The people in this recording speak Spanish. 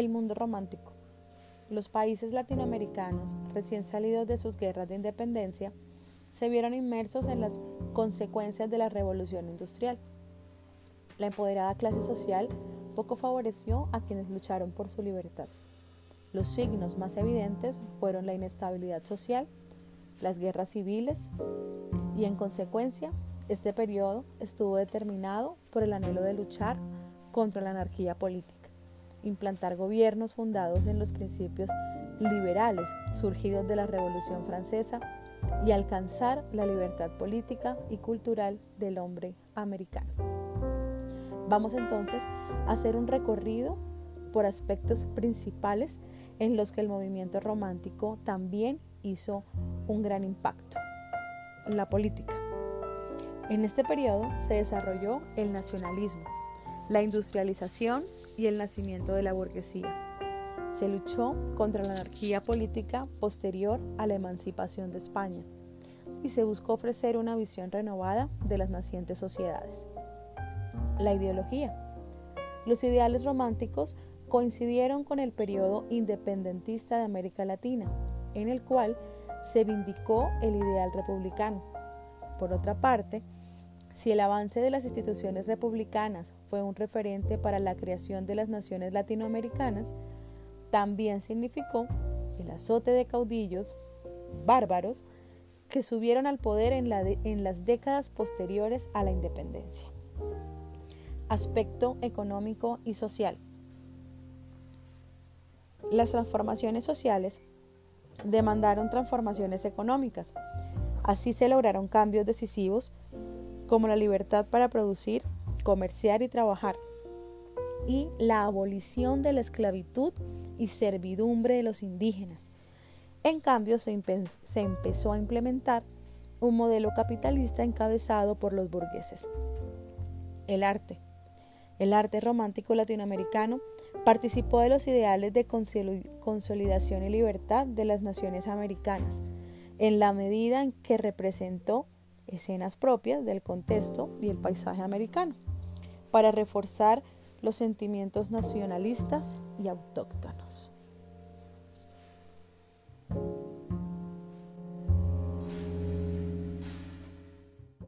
El mundo romántico. Los países latinoamericanos, recién salidos de sus guerras de independencia, se vieron inmersos en las consecuencias de la revolución industrial. La empoderada clase social poco favoreció a quienes lucharon por su libertad. Los signos más evidentes fueron la inestabilidad social, las guerras civiles y en consecuencia este periodo estuvo determinado por el anhelo de luchar contra la anarquía política, implantar gobiernos fundados en los principios liberales surgidos de la Revolución Francesa y alcanzar la libertad política y cultural del hombre americano. Vamos entonces a hacer un recorrido por aspectos principales en los que el movimiento romántico también hizo un gran impacto. La política. En este periodo se desarrolló el nacionalismo, la industrialización y el nacimiento de la burguesía. Se luchó contra la anarquía política posterior a la emancipación de España y se buscó ofrecer una visión renovada de las nacientes sociedades. La ideología. Los ideales románticos coincidieron con el periodo independentista de América Latina, en el cual se vindicó el ideal republicano. Por otra parte, si el avance de las instituciones republicanas fue un referente para la creación de las naciones latinoamericanas, también significó el azote de caudillos bárbaros que subieron al poder en, en, las décadas posteriores a la independencia. Aspecto económico y social. Las transformaciones sociales demandaron transformaciones económicas. Así se lograron cambios decisivos como la libertad para producir, comerciar y trabajar, y la abolición de la esclavitud y servidumbre de los indígenas. En cambio, se, empezó a implementar un modelo capitalista encabezado por los burgueses. El arte. El arte romántico latinoamericano Participó de los ideales de consolidación y libertad de las naciones americanas, en la medida en que representó escenas propias del contexto y el paisaje americano, para reforzar los sentimientos nacionalistas y autóctonos.